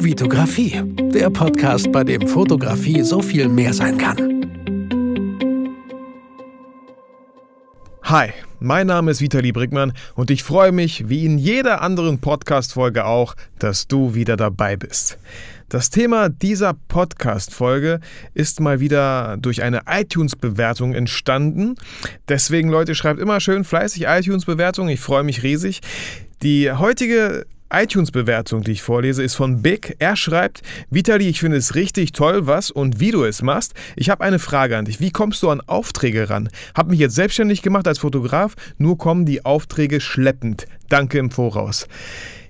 Vitografie, der Podcast, bei dem Fotografie so viel mehr sein kann. Hi, mein Name ist Vitali Brickmann und ich freue mich, wie in jeder anderen Podcast-Folge auch, dass du wieder dabei bist. Das Thema dieser Podcast-Folge ist mal wieder durch eine iTunes-Bewertung entstanden. Deswegen, Leute, schreibt immer schön fleißig iTunes-Bewertung. Ich freue mich riesig. Die heutige iTunes-Bewertung, die ich vorlese, ist von Big. Er schreibt, Vitali, ich finde es richtig toll, was und wie du es machst. Ich habe eine Frage an dich. Wie kommst du an Aufträge ran? Hab mich jetzt selbstständig gemacht als Fotograf, nur kommen die Aufträge schleppend. Danke im Voraus.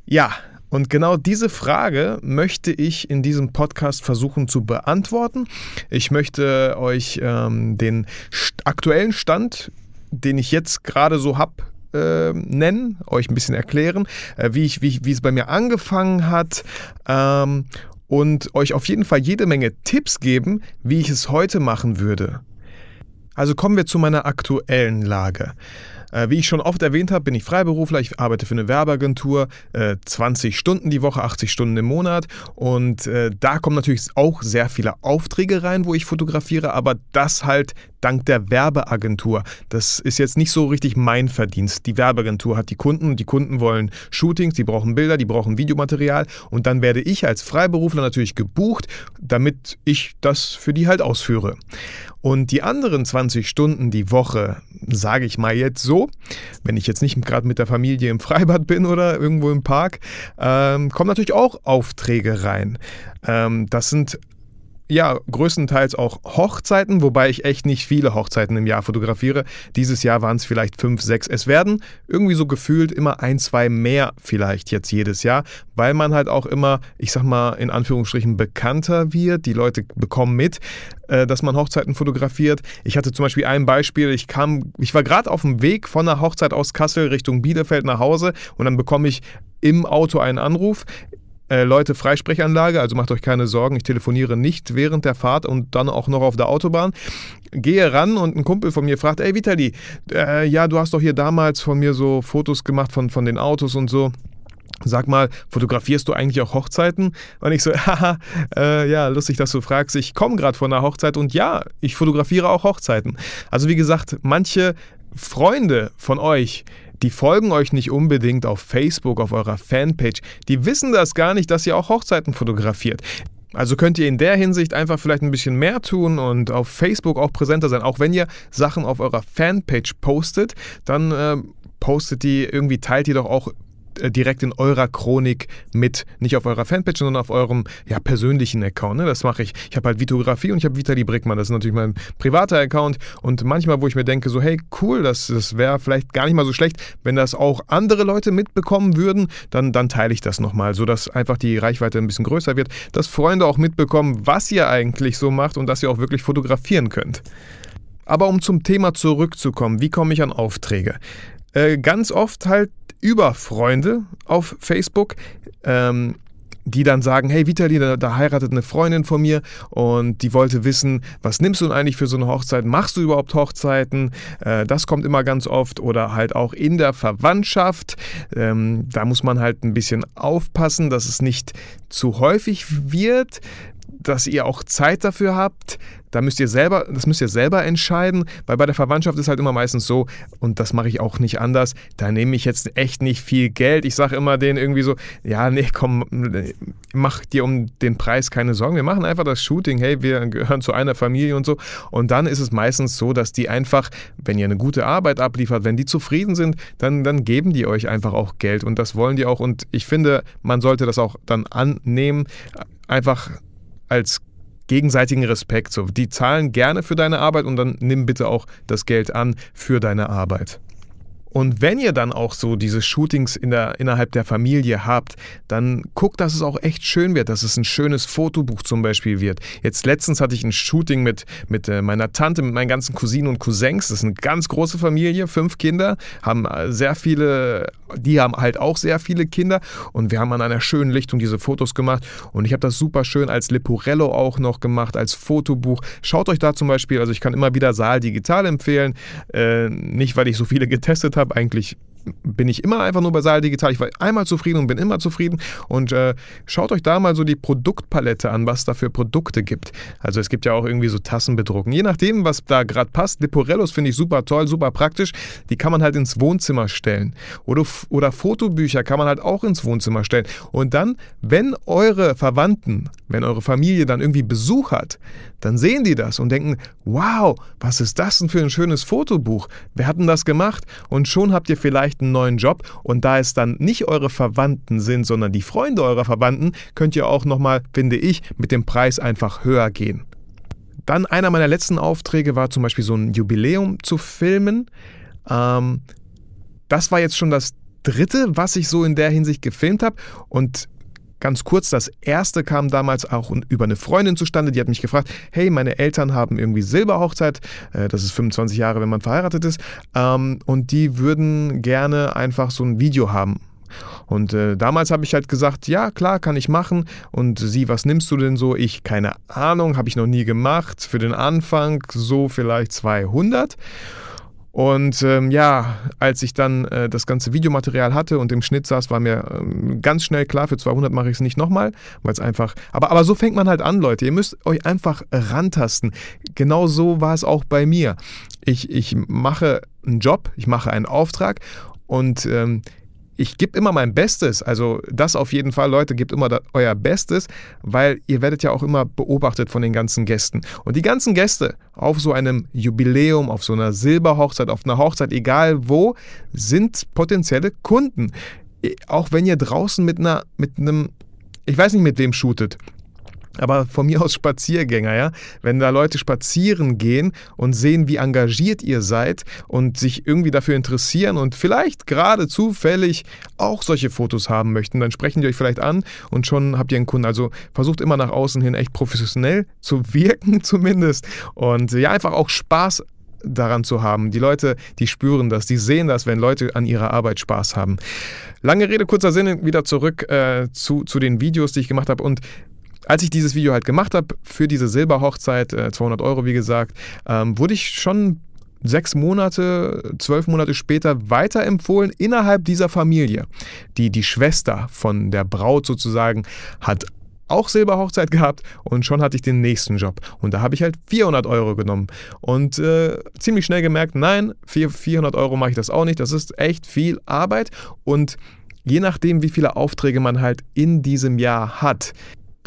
Ja, und genau diese Frage möchte ich in diesem Podcast versuchen zu beantworten. Ich möchte euch ähm, den aktuellen Stand, den ich jetzt gerade so habe, äh, nennen, euch ein bisschen erklären, äh, wie, ich, wie, wie es bei mir angefangen hat ähm, und euch auf jeden Fall jede Menge Tipps geben, wie ich es heute machen würde. Also kommen wir zu meiner aktuellen Lage. Äh, wie ich schon oft erwähnt habe, bin ich Freiberufler. Ich arbeite für eine Werbeagentur, äh, 20 Stunden die Woche, 80 Stunden im Monat. Und äh, da kommen natürlich auch sehr viele Aufträge rein, wo ich fotografiere, aber das halt dank der Werbeagentur. Das ist jetzt nicht so richtig mein Verdienst. Die Werbeagentur hat die Kunden und die Kunden wollen Shootings, die brauchen Bilder, die brauchen Videomaterial und dann werde ich als Freiberufler natürlich gebucht, damit ich das für die halt ausführe. Und die anderen 20 Stunden die Woche, sage ich mal jetzt so, wenn ich jetzt nicht gerade mit der Familie im Freibad bin oder irgendwo im Park, ähm, kommen natürlich auch Aufträge rein. Ähm, das sind ja, größtenteils auch Hochzeiten, wobei ich echt nicht viele Hochzeiten im Jahr fotografiere. Dieses Jahr waren es vielleicht fünf, sechs. Es werden irgendwie so gefühlt immer ein, zwei mehr vielleicht jetzt jedes Jahr, weil man halt auch immer, ich sag mal, in Anführungsstrichen bekannter wird. Die Leute bekommen mit, äh, dass man Hochzeiten fotografiert. Ich hatte zum Beispiel ein Beispiel, ich kam, ich war gerade auf dem Weg von der Hochzeit aus Kassel Richtung Bielefeld nach Hause und dann bekomme ich im Auto einen Anruf äh, Leute, Freisprechanlage, also macht euch keine Sorgen, ich telefoniere nicht während der Fahrt und dann auch noch auf der Autobahn. Gehe ran und ein Kumpel von mir fragt, ey Vitali, äh, ja, du hast doch hier damals von mir so Fotos gemacht von, von den Autos und so. Sag mal, fotografierst du eigentlich auch Hochzeiten? Und ich so, haha, äh, ja, lustig, dass du fragst. Ich komme gerade von einer Hochzeit und ja, ich fotografiere auch Hochzeiten. Also wie gesagt, manche Freunde von euch, die folgen euch nicht unbedingt auf Facebook, auf eurer Fanpage. Die wissen das gar nicht, dass ihr auch Hochzeiten fotografiert. Also könnt ihr in der Hinsicht einfach vielleicht ein bisschen mehr tun und auf Facebook auch präsenter sein. Auch wenn ihr Sachen auf eurer Fanpage postet, dann äh, postet die irgendwie, teilt ihr doch auch direkt in eurer Chronik mit, nicht auf eurer Fanpage, sondern auf eurem ja, persönlichen Account. Ne? Das mache ich. Ich habe halt Vitografie und ich habe Vitali Brickmann. Das ist natürlich mein privater Account. Und manchmal, wo ich mir denke, so, hey, cool, das, das wäre vielleicht gar nicht mal so schlecht, wenn das auch andere Leute mitbekommen würden, dann, dann teile ich das nochmal, sodass einfach die Reichweite ein bisschen größer wird, dass Freunde auch mitbekommen, was ihr eigentlich so macht und dass ihr auch wirklich fotografieren könnt. Aber um zum Thema zurückzukommen, wie komme ich an Aufträge? Äh, ganz oft halt über Freunde auf Facebook. Ähm, die dann sagen, hey Vitali, da, da, heiratet eine Freundin von mir und die wollte wissen, was nimmst du denn eigentlich für so eine Hochzeit? Machst du überhaupt Hochzeiten? Äh, das kommt immer ganz oft oder halt auch in der Verwandtschaft. Ähm, da muss man halt ein bisschen aufpassen, dass es nicht zu häufig wird, dass ihr auch Zeit dafür habt. Da müsst ihr selber, das müsst ihr selber entscheiden, weil bei der Verwandtschaft ist halt immer meistens so, und das mache ich auch nicht anders, da nehme ich jetzt echt nicht viel Geld. Ich sage immer denen irgendwie so, ja, nee, komm, mach dir um den Preis keine Sorgen. Wir machen einfach das Shooting, hey, wir gehören zu einer Familie und so. Und dann ist es meistens so, dass die einfach, wenn ihr eine gute Arbeit abliefert, wenn die zufrieden sind, dann, dann geben die euch einfach auch Geld und das wollen die auch. Und ich finde, man sollte das auch dann annehmen. Einfach als gegenseitigen Respekt. So, die zahlen gerne für deine Arbeit und dann nimm bitte auch das Geld an für deine Arbeit. Und wenn ihr dann auch so diese Shootings in der, innerhalb der Familie habt, dann guckt, dass es auch echt schön wird, dass es ein schönes Fotobuch zum Beispiel wird. Jetzt letztens hatte ich ein Shooting mit, mit äh, meiner Tante, mit meinen ganzen Cousinen und Cousins. Das ist eine ganz große Familie, fünf Kinder, haben äh, sehr viele, die haben halt auch sehr viele Kinder und wir haben an einer schönen Lichtung diese Fotos gemacht und ich habe das super schön als Leporello auch noch gemacht, als Fotobuch. Schaut euch da zum Beispiel, also ich kann immer wieder Saal Digital empfehlen, äh, nicht weil ich so viele getestet habe. Eigentlich bin ich immer einfach nur bei Saal Digital. Ich war einmal zufrieden und bin immer zufrieden. Und äh, schaut euch da mal so die Produktpalette an, was da für Produkte gibt. Also es gibt ja auch irgendwie so Tassen bedrucken. Je nachdem, was da gerade passt. Liporellos finde ich super toll, super praktisch. Die kann man halt ins Wohnzimmer stellen. Oder, oder Fotobücher kann man halt auch ins Wohnzimmer stellen. Und dann, wenn eure Verwandten, wenn eure Familie dann irgendwie Besuch hat, dann sehen die das und denken, wow, was ist das denn für ein schönes Fotobuch? Wer hat denn das gemacht? Und schon habt ihr vielleicht einen neuen Job und da es dann nicht eure Verwandten sind, sondern die Freunde eurer Verwandten, könnt ihr auch nochmal, finde ich, mit dem Preis einfach höher gehen. Dann einer meiner letzten Aufträge war zum Beispiel so ein Jubiläum zu filmen. Ähm, das war jetzt schon das dritte, was ich so in der Hinsicht gefilmt habe und Ganz kurz, das erste kam damals auch über eine Freundin zustande, die hat mich gefragt, hey, meine Eltern haben irgendwie Silberhochzeit, äh, das ist 25 Jahre, wenn man verheiratet ist, ähm, und die würden gerne einfach so ein Video haben. Und äh, damals habe ich halt gesagt, ja, klar, kann ich machen. Und sie, was nimmst du denn so? Ich, keine Ahnung, habe ich noch nie gemacht. Für den Anfang so vielleicht 200. Und ähm, ja, als ich dann äh, das ganze Videomaterial hatte und im Schnitt saß, war mir ähm, ganz schnell klar, für 200 mache ich es nicht nochmal, weil es einfach. Aber, aber so fängt man halt an, Leute. Ihr müsst euch einfach rantasten. Genau so war es auch bei mir. Ich, ich mache einen Job, ich mache einen Auftrag und ähm, ich gebe immer mein Bestes. Also das auf jeden Fall, Leute, gebt immer euer Bestes, weil ihr werdet ja auch immer beobachtet von den ganzen Gästen. Und die ganzen Gäste auf so einem Jubiläum, auf so einer Silberhochzeit, auf einer Hochzeit, egal wo, sind potenzielle Kunden. Auch wenn ihr draußen mit einer, mit einem, ich weiß nicht mit wem shootet, aber von mir aus Spaziergänger, ja. Wenn da Leute spazieren gehen und sehen, wie engagiert ihr seid und sich irgendwie dafür interessieren und vielleicht gerade zufällig auch solche Fotos haben möchten, dann sprechen die euch vielleicht an und schon habt ihr einen Kunden. Also versucht immer nach außen hin echt professionell zu wirken zumindest und ja, einfach auch Spaß daran zu haben. Die Leute, die spüren das, die sehen das, wenn Leute an ihrer Arbeit Spaß haben. Lange Rede, kurzer Sinn, wieder zurück äh, zu, zu den Videos, die ich gemacht habe. Und als ich dieses Video halt gemacht habe für diese Silberhochzeit, äh, 200 Euro wie gesagt, ähm, wurde ich schon sechs Monate, zwölf Monate später weiterempfohlen innerhalb dieser Familie. Die, die Schwester von der Braut sozusagen hat auch Silberhochzeit gehabt und schon hatte ich den nächsten Job. Und da habe ich halt 400 Euro genommen. Und äh, ziemlich schnell gemerkt, nein, 400 Euro mache ich das auch nicht. Das ist echt viel Arbeit. Und je nachdem, wie viele Aufträge man halt in diesem Jahr hat,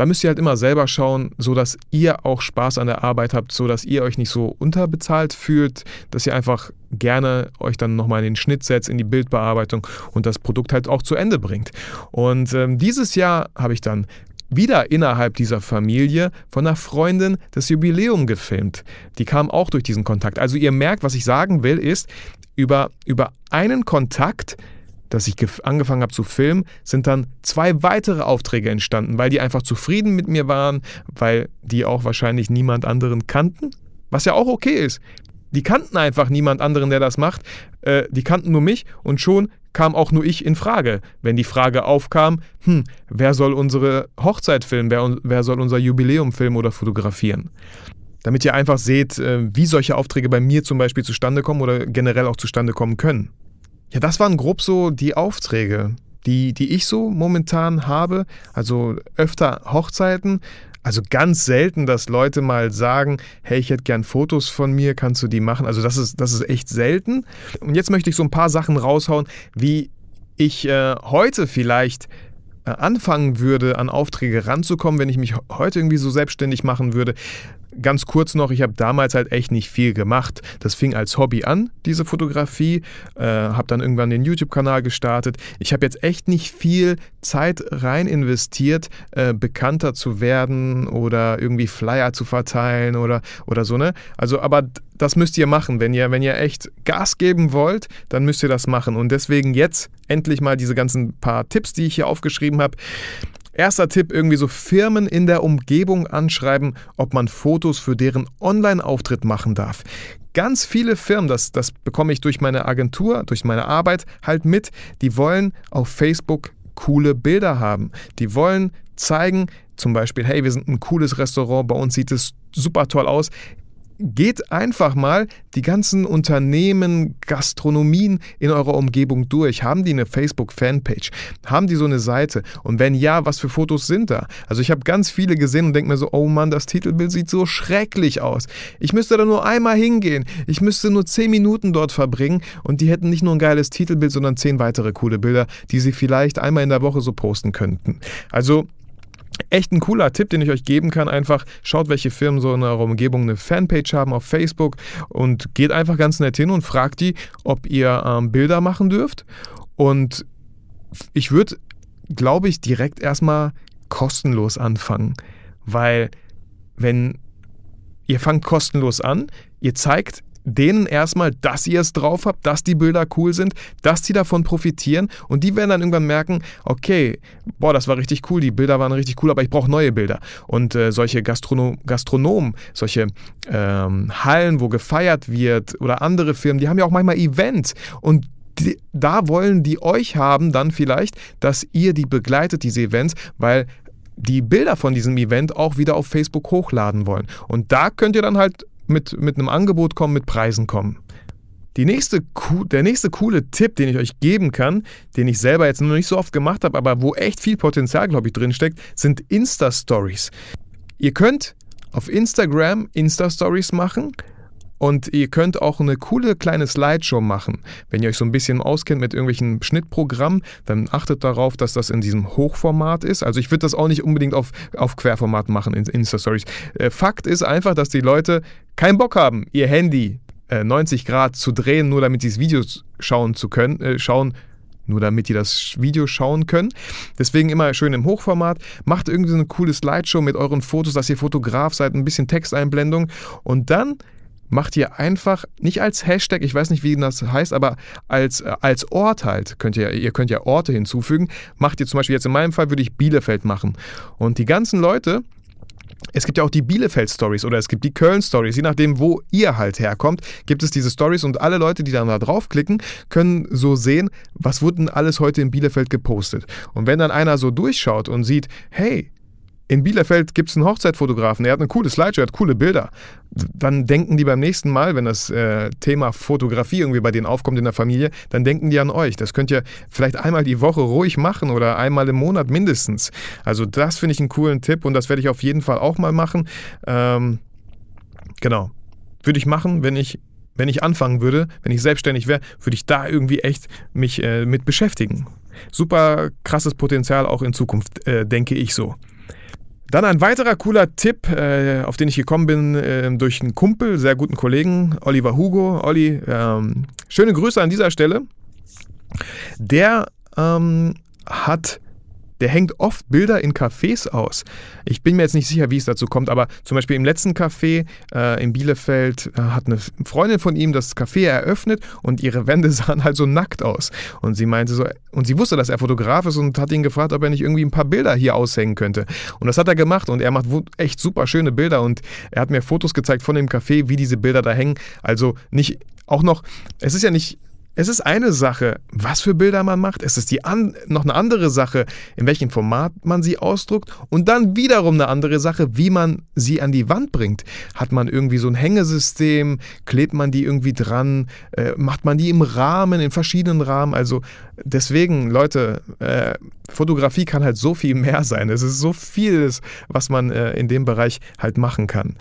da müsst ihr halt immer selber schauen, so dass ihr auch Spaß an der Arbeit habt, so dass ihr euch nicht so unterbezahlt fühlt, dass ihr einfach gerne euch dann nochmal in den Schnitt setzt, in die Bildbearbeitung und das Produkt halt auch zu Ende bringt. Und ähm, dieses Jahr habe ich dann wieder innerhalb dieser Familie von einer Freundin das Jubiläum gefilmt. Die kam auch durch diesen Kontakt. Also ihr merkt, was ich sagen will, ist, über, über einen Kontakt dass ich angefangen habe zu filmen, sind dann zwei weitere Aufträge entstanden, weil die einfach zufrieden mit mir waren, weil die auch wahrscheinlich niemand anderen kannten, was ja auch okay ist. Die kannten einfach niemand anderen, der das macht. Äh, die kannten nur mich und schon kam auch nur ich in Frage. Wenn die Frage aufkam, hm, wer soll unsere Hochzeit filmen, wer, wer soll unser Jubiläum filmen oder fotografieren? Damit ihr einfach seht, äh, wie solche Aufträge bei mir zum Beispiel zustande kommen oder generell auch zustande kommen können. Ja, das waren grob so die Aufträge, die, die ich so momentan habe. Also öfter Hochzeiten. Also ganz selten, dass Leute mal sagen, hey, ich hätte gern Fotos von mir, kannst du die machen? Also das ist, das ist echt selten. Und jetzt möchte ich so ein paar Sachen raushauen, wie ich äh, heute vielleicht äh, anfangen würde, an Aufträge ranzukommen, wenn ich mich heute irgendwie so selbstständig machen würde. Ganz kurz noch, ich habe damals halt echt nicht viel gemacht. Das fing als Hobby an, diese Fotografie. Äh, habe dann irgendwann den YouTube-Kanal gestartet. Ich habe jetzt echt nicht viel Zeit rein investiert, äh, bekannter zu werden oder irgendwie Flyer zu verteilen oder, oder so, ne? Also, aber das müsst ihr machen. Wenn ihr, wenn ihr echt Gas geben wollt, dann müsst ihr das machen. Und deswegen jetzt endlich mal diese ganzen paar Tipps, die ich hier aufgeschrieben habe. Erster Tipp, irgendwie so Firmen in der Umgebung anschreiben, ob man Fotos für deren Online-Auftritt machen darf. Ganz viele Firmen, das, das bekomme ich durch meine Agentur, durch meine Arbeit halt mit, die wollen auf Facebook coole Bilder haben. Die wollen zeigen, zum Beispiel, hey, wir sind ein cooles Restaurant, bei uns sieht es super toll aus geht einfach mal die ganzen Unternehmen, Gastronomien in eurer Umgebung durch. Haben die eine Facebook-Fanpage? Haben die so eine Seite? Und wenn ja, was für Fotos sind da? Also ich habe ganz viele gesehen und denke mir so, oh Mann, das Titelbild sieht so schrecklich aus. Ich müsste da nur einmal hingehen. Ich müsste nur zehn Minuten dort verbringen und die hätten nicht nur ein geiles Titelbild, sondern zehn weitere coole Bilder, die sie vielleicht einmal in der Woche so posten könnten. Also Echt ein cooler Tipp, den ich euch geben kann. Einfach schaut, welche Firmen so in eurer Umgebung eine Fanpage haben auf Facebook und geht einfach ganz nett hin und fragt die, ob ihr ähm, Bilder machen dürft. Und ich würde, glaube ich, direkt erstmal kostenlos anfangen. Weil wenn ihr fangt kostenlos an, ihr zeigt denen erstmal, dass ihr es drauf habt, dass die Bilder cool sind, dass die davon profitieren und die werden dann irgendwann merken, okay, boah, das war richtig cool, die Bilder waren richtig cool, aber ich brauche neue Bilder. Und äh, solche Gastrono Gastronomen, solche ähm, Hallen, wo gefeiert wird oder andere Firmen, die haben ja auch manchmal Events und die, da wollen die euch haben dann vielleicht, dass ihr die begleitet, diese Events, weil die Bilder von diesem Event auch wieder auf Facebook hochladen wollen. Und da könnt ihr dann halt mit, mit einem Angebot kommen, mit Preisen kommen. Die nächste, der nächste coole Tipp, den ich euch geben kann, den ich selber jetzt noch nicht so oft gemacht habe, aber wo echt viel Potenzial, glaube ich, drinsteckt, sind Insta-Stories. Ihr könnt auf Instagram Insta-Stories machen und ihr könnt auch eine coole kleine Slideshow machen. Wenn ihr euch so ein bisschen auskennt mit irgendwelchen Schnittprogrammen, dann achtet darauf, dass das in diesem Hochformat ist. Also ich würde das auch nicht unbedingt auf, auf Querformat machen in Insta-Stories. Äh, Fakt ist einfach, dass die Leute keinen Bock haben, ihr Handy äh, 90 Grad zu drehen, nur damit sie das Video schauen zu können, äh, schauen nur damit die das Video schauen können. Deswegen immer schön im Hochformat. Macht irgendwie so eine coole Slideshow mit euren Fotos, dass ihr Fotograf seid, ein bisschen Texteinblendung und dann macht ihr einfach nicht als Hashtag, ich weiß nicht, wie das heißt, aber als, äh, als Ort halt, könnt ihr, ihr könnt ja Orte hinzufügen, macht ihr zum Beispiel jetzt in meinem Fall würde ich Bielefeld machen. Und die ganzen Leute, es gibt ja auch die Bielefeld-Stories oder es gibt die Köln-Stories. Je nachdem, wo ihr halt herkommt, gibt es diese Stories und alle Leute, die dann da draufklicken, können so sehen, was wurde denn alles heute in Bielefeld gepostet. Und wenn dann einer so durchschaut und sieht, hey, in Bielefeld gibt es einen Hochzeitfotografen, der hat eine coole Slideshow, hat coole Bilder. Dann denken die beim nächsten Mal, wenn das äh, Thema Fotografie irgendwie bei denen aufkommt in der Familie, dann denken die an euch. Das könnt ihr vielleicht einmal die Woche ruhig machen oder einmal im Monat mindestens. Also das finde ich einen coolen Tipp und das werde ich auf jeden Fall auch mal machen. Ähm, genau. Würde ich machen, wenn ich wenn ich anfangen würde, wenn ich selbstständig wäre, würde ich da irgendwie echt mich äh, mit beschäftigen. Super krasses Potenzial auch in Zukunft, äh, denke ich so. Dann ein weiterer cooler Tipp, äh, auf den ich gekommen bin äh, durch einen Kumpel, sehr guten Kollegen, Oliver Hugo. Olli, ähm, schöne Grüße an dieser Stelle. Der ähm, hat der hängt oft Bilder in Cafés aus. Ich bin mir jetzt nicht sicher, wie es dazu kommt, aber zum Beispiel im letzten Café äh, in Bielefeld äh, hat eine Freundin von ihm das Café eröffnet und ihre Wände sahen halt so nackt aus. Und sie meinte so, und sie wusste, dass er Fotograf ist und hat ihn gefragt, ob er nicht irgendwie ein paar Bilder hier aushängen könnte. Und das hat er gemacht und er macht echt super schöne Bilder und er hat mir Fotos gezeigt von dem Café, wie diese Bilder da hängen. Also nicht auch noch, es ist ja nicht es ist eine Sache, was für Bilder man macht. Es ist die an, noch eine andere Sache, in welchem Format man sie ausdruckt. Und dann wiederum eine andere Sache, wie man sie an die Wand bringt. Hat man irgendwie so ein Hängesystem? Klebt man die irgendwie dran? Äh, macht man die im Rahmen, in verschiedenen Rahmen? Also deswegen, Leute, äh, Fotografie kann halt so viel mehr sein. Es ist so vieles, was man äh, in dem Bereich halt machen kann.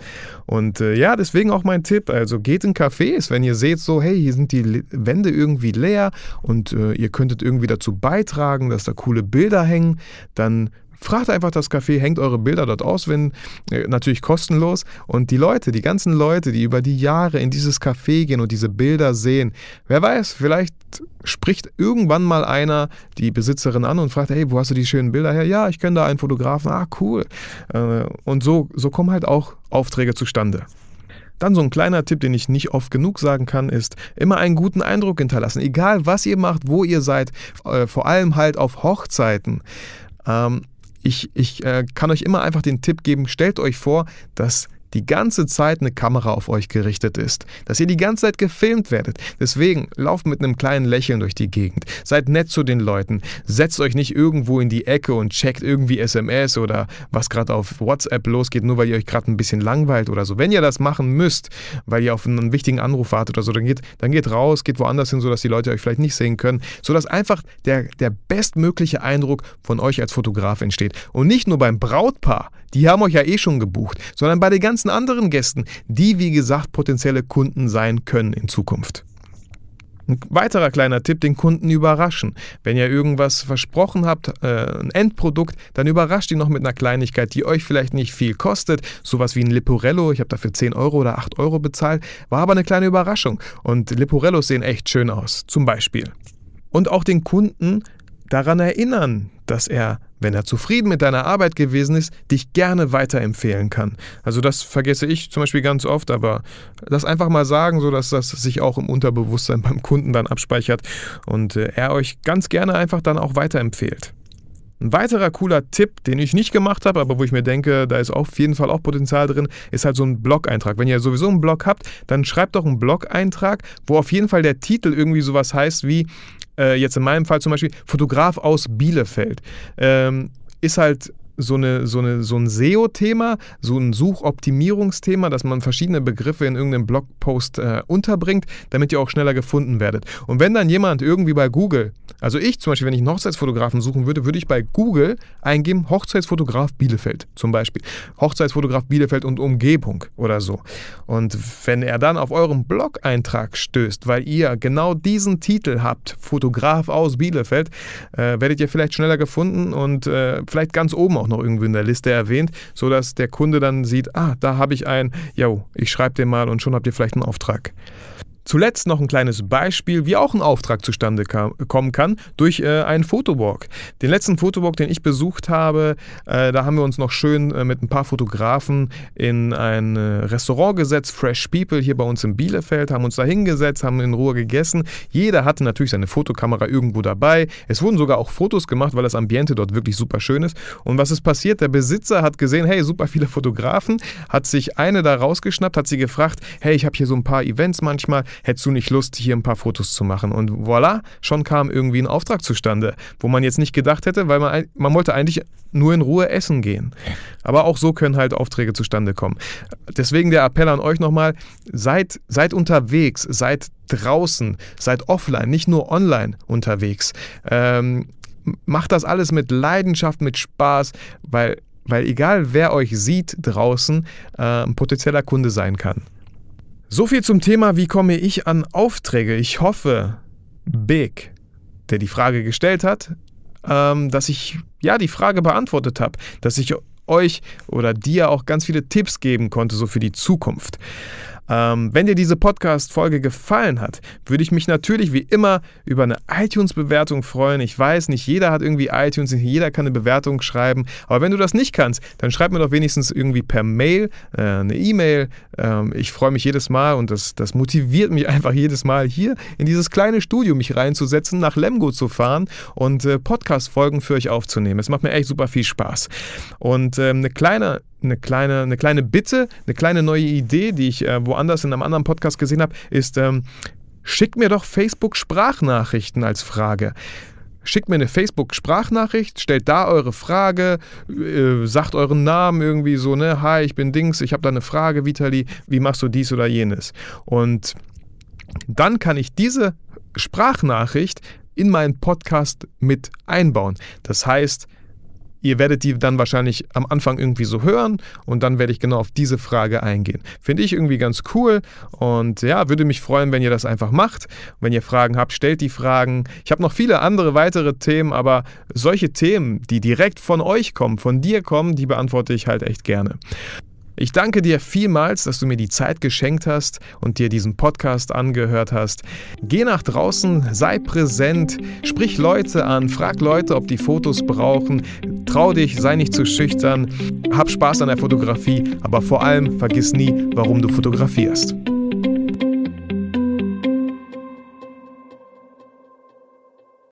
Und äh, ja, deswegen auch mein Tipp. Also geht in Cafés, wenn ihr seht, so, hey, hier sind die Wände irgendwie leer und äh, ihr könntet irgendwie dazu beitragen, dass da coole Bilder hängen, dann Fragt einfach das Café, hängt eure Bilder dort aus, wenn äh, natürlich kostenlos. Und die Leute, die ganzen Leute, die über die Jahre in dieses Café gehen und diese Bilder sehen, wer weiß, vielleicht spricht irgendwann mal einer die Besitzerin an und fragt, hey, wo hast du die schönen Bilder her? Ja, ich kenne da einen Fotografen. Ah, cool. Äh, und so, so kommen halt auch Aufträge zustande. Dann so ein kleiner Tipp, den ich nicht oft genug sagen kann, ist immer einen guten Eindruck hinterlassen. Egal was ihr macht, wo ihr seid, äh, vor allem halt auf Hochzeiten. Ähm, ich, ich äh, kann euch immer einfach den Tipp geben, stellt euch vor, dass die ganze Zeit eine Kamera auf euch gerichtet ist, dass ihr die ganze Zeit gefilmt werdet. Deswegen lauft mit einem kleinen Lächeln durch die Gegend. Seid nett zu den Leuten. Setzt euch nicht irgendwo in die Ecke und checkt irgendwie SMS oder was gerade auf WhatsApp losgeht, nur weil ihr euch gerade ein bisschen langweilt oder so. Wenn ihr das machen müsst, weil ihr auf einen wichtigen Anruf wartet oder so, dann geht, dann geht raus, geht woanders hin, sodass die Leute euch vielleicht nicht sehen können, sodass einfach der, der bestmögliche Eindruck von euch als Fotograf entsteht. Und nicht nur beim Brautpaar, die haben euch ja eh schon gebucht, sondern bei den ganzen anderen Gästen, die wie gesagt potenzielle Kunden sein können in Zukunft. Ein weiterer kleiner Tipp, den Kunden überraschen. Wenn ihr irgendwas versprochen habt, äh, ein Endprodukt, dann überrascht ihn noch mit einer Kleinigkeit, die euch vielleicht nicht viel kostet. Sowas wie ein Liporello, ich habe dafür 10 Euro oder 8 Euro bezahlt, war aber eine kleine Überraschung. Und Liporellos sehen echt schön aus, zum Beispiel. Und auch den Kunden daran erinnern, dass er, wenn er zufrieden mit deiner Arbeit gewesen ist, dich gerne weiterempfehlen kann. Also das vergesse ich zum Beispiel ganz oft, aber das einfach mal sagen, sodass das sich auch im Unterbewusstsein beim Kunden dann abspeichert und äh, er euch ganz gerne einfach dann auch weiterempfehlt. Ein weiterer cooler Tipp, den ich nicht gemacht habe, aber wo ich mir denke, da ist auf jeden Fall auch Potenzial drin, ist halt so ein Blog-Eintrag. Wenn ihr sowieso einen Blog habt, dann schreibt doch einen Blog-Eintrag, wo auf jeden Fall der Titel irgendwie sowas heißt wie äh, jetzt in meinem Fall zum Beispiel Fotograf aus Bielefeld, ähm, ist halt so, eine, so, eine, so ein SEO-Thema, so ein Suchoptimierungsthema, dass man verschiedene Begriffe in irgendeinem Blogpost äh, unterbringt, damit ihr auch schneller gefunden werdet. Und wenn dann jemand irgendwie bei Google, also ich zum Beispiel, wenn ich einen Hochzeitsfotografen suchen würde, würde ich bei Google eingeben Hochzeitsfotograf Bielefeld zum Beispiel. Hochzeitsfotograf Bielefeld und Umgebung oder so. Und wenn er dann auf euren Blog-Eintrag stößt, weil ihr genau diesen Titel habt, Fotograf aus Bielefeld, äh, werdet ihr vielleicht schneller gefunden und äh, vielleicht ganz oben auch noch irgendwie in der Liste erwähnt, sodass der Kunde dann sieht, ah, da habe ich einen, yo, ich schreibe den mal und schon habt ihr vielleicht einen Auftrag. Zuletzt noch ein kleines Beispiel, wie auch ein Auftrag zustande kam, kommen kann durch äh, einen Fotowalk. Den letzten Fotowalk, den ich besucht habe, äh, da haben wir uns noch schön äh, mit ein paar Fotografen in ein äh, Restaurant gesetzt, Fresh People hier bei uns in Bielefeld, haben uns da hingesetzt, haben in Ruhe gegessen. Jeder hatte natürlich seine Fotokamera irgendwo dabei. Es wurden sogar auch Fotos gemacht, weil das Ambiente dort wirklich super schön ist. Und was ist passiert? Der Besitzer hat gesehen, hey, super viele Fotografen, hat sich eine da rausgeschnappt, hat sie gefragt, hey, ich habe hier so ein paar Events manchmal hättest du nicht Lust, hier ein paar Fotos zu machen? Und voilà, schon kam irgendwie ein Auftrag zustande, wo man jetzt nicht gedacht hätte, weil man, man wollte eigentlich nur in Ruhe essen gehen. Aber auch so können halt Aufträge zustande kommen. Deswegen der Appell an euch nochmal, seid, seid unterwegs, seid draußen, seid offline, nicht nur online unterwegs. Ähm, macht das alles mit Leidenschaft, mit Spaß, weil, weil egal wer euch sieht draußen, äh, ein potenzieller Kunde sein kann. So viel zum Thema, wie komme ich an Aufträge. Ich hoffe, Big, der die Frage gestellt hat, ähm, dass ich ja die Frage beantwortet habe, dass ich euch oder dir auch ganz viele Tipps geben konnte, so für die Zukunft. Ähm, wenn dir diese Podcast-Folge gefallen hat, würde ich mich natürlich wie immer über eine iTunes-Bewertung freuen. Ich weiß, nicht jeder hat irgendwie iTunes, nicht jeder kann eine Bewertung schreiben. Aber wenn du das nicht kannst, dann schreib mir doch wenigstens irgendwie per Mail äh, eine E-Mail. Ähm, ich freue mich jedes Mal und das, das motiviert mich einfach jedes Mal hier in dieses kleine Studio mich reinzusetzen, nach Lemgo zu fahren und äh, Podcast-Folgen für euch aufzunehmen. Es macht mir echt super viel Spaß. Und ähm, eine kleine eine kleine, eine kleine Bitte, eine kleine neue Idee, die ich äh, woanders in einem anderen Podcast gesehen habe, ist, ähm, schickt mir doch Facebook-Sprachnachrichten als Frage. Schickt mir eine Facebook-Sprachnachricht, stellt da eure Frage, äh, sagt euren Namen irgendwie so, ne, hi, ich bin Dings, ich habe da eine Frage, Vitali, wie machst du dies oder jenes? Und dann kann ich diese Sprachnachricht in meinen Podcast mit einbauen. Das heißt, Ihr werdet die dann wahrscheinlich am Anfang irgendwie so hören und dann werde ich genau auf diese Frage eingehen. Finde ich irgendwie ganz cool und ja, würde mich freuen, wenn ihr das einfach macht. Wenn ihr Fragen habt, stellt die Fragen. Ich habe noch viele andere weitere Themen, aber solche Themen, die direkt von euch kommen, von dir kommen, die beantworte ich halt echt gerne. Ich danke dir vielmals, dass du mir die Zeit geschenkt hast und dir diesen Podcast angehört hast. Geh nach draußen, sei präsent, sprich Leute an, frag Leute, ob die Fotos brauchen, trau dich, sei nicht zu schüchtern, hab Spaß an der Fotografie, aber vor allem vergiss nie, warum du fotografierst.